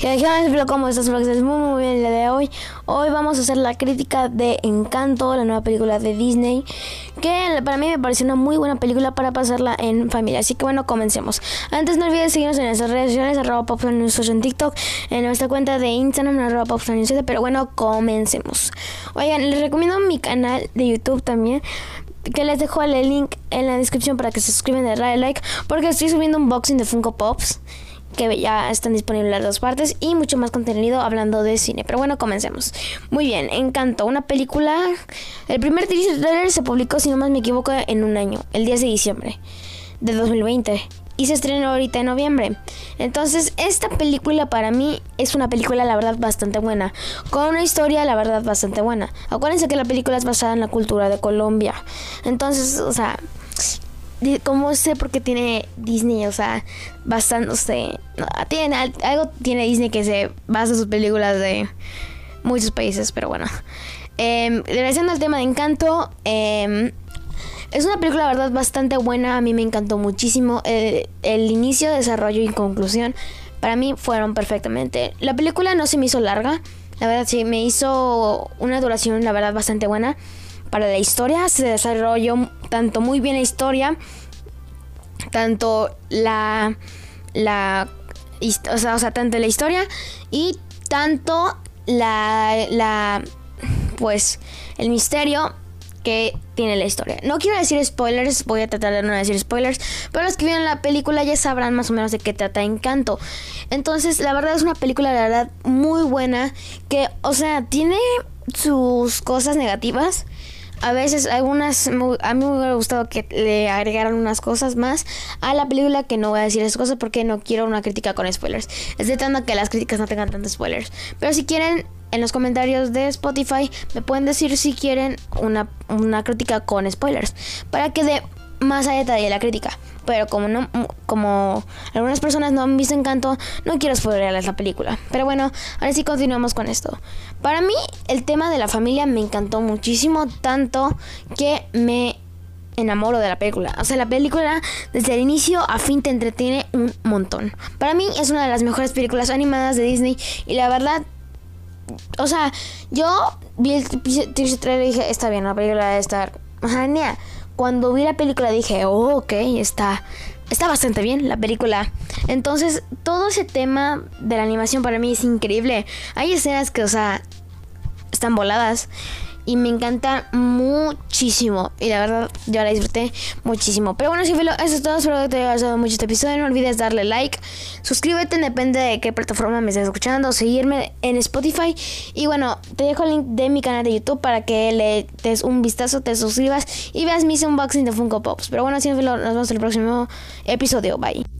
¿Qué tal? ¿Cómo estás? Espero que muy muy bien el día de hoy. Hoy vamos a hacer la crítica de Encanto, la nueva película de Disney, que para mí me pareció una muy buena película para pasarla en familia. Así que bueno, comencemos. Antes no olvides seguirnos en nuestras redes sociales, arroba en TikTok, en nuestra cuenta de Instagram, arroba News pero bueno, comencemos. Oigan, les recomiendo mi canal de YouTube también que les dejo el link en la descripción para que se suscriban y den like porque estoy subiendo un unboxing de Funko Pops que ya están disponibles las dos partes y mucho más contenido hablando de cine. Pero bueno, comencemos. Muy bien, Encanto, una película. El primer trailer se publicó, si no más me equivoco, en un año, el 10 de diciembre de 2020. Y se estrenó ahorita en noviembre. Entonces, esta película para mí es una película, la verdad, bastante buena. Con una historia, la verdad, bastante buena. Acuérdense que la película es basada en la cultura de Colombia. Entonces, o sea, ¿Cómo sé por qué tiene Disney? O sea, bastante, tiene, algo tiene Disney que se basa en sus películas de muchos países, pero bueno. Eh, regresando al tema de Encanto, em, es una película, la verdad, bastante buena. A mí me encantó muchísimo. El, el, inicio, desarrollo y conclusión, para mí fueron perfectamente. La película no se me hizo larga. La verdad, sí, me hizo una duración, la verdad, bastante buena para la historia. Se desarrolló tanto muy bien la historia, tanto la, la, o sea, o sea, tanto la historia y tanto la, la, pues, el misterio que tiene la historia. No quiero decir spoilers, voy a tratar de no decir spoilers, pero los que vieron la película ya sabrán más o menos de qué trata Encanto. Entonces, la verdad es una película, la verdad, muy buena, que, o sea, tiene sus cosas negativas, a veces algunas a mí me hubiera gustado que le agregaran unas cosas más a la película que no voy a decir esas cosas porque no quiero una crítica con spoilers. Estoy tratando que las críticas no tengan tantos spoilers. Pero si quieren en los comentarios de Spotify me pueden decir si quieren una, una crítica con spoilers para que dé más a detalle la crítica. Pero como no, como algunas personas no han visto Encanto, no quiero spoilerles la película. Pero bueno, ahora sí continuamos con esto. Para mí, el tema de la familia me encantó muchísimo, tanto que me enamoro de la película. O sea, la película desde el inicio a fin te entretiene un montón. Para mí es una de las mejores películas animadas de Disney y la verdad o sea, yo vi el trailer y dije, está bien, la película debe estar genial cuando vi la película dije, oh, ok, está, está bastante bien la película. Entonces, todo ese tema de la animación para mí es increíble. Hay escenas que, o sea, están voladas y me encanta muchísimo. Y la verdad, yo la disfruté muchísimo. Pero bueno, si eso es todo. Espero que te haya gustado mucho este episodio. No olvides darle like, suscríbete, depende de qué plataforma me estés escuchando, seguirme en Spotify. Y bueno, te dejo el link de mi canal de YouTube para que le des un vistazo, te suscribas y veas mis unboxing de Funko Pops. Pero bueno, si nos vemos en el próximo episodio. Bye.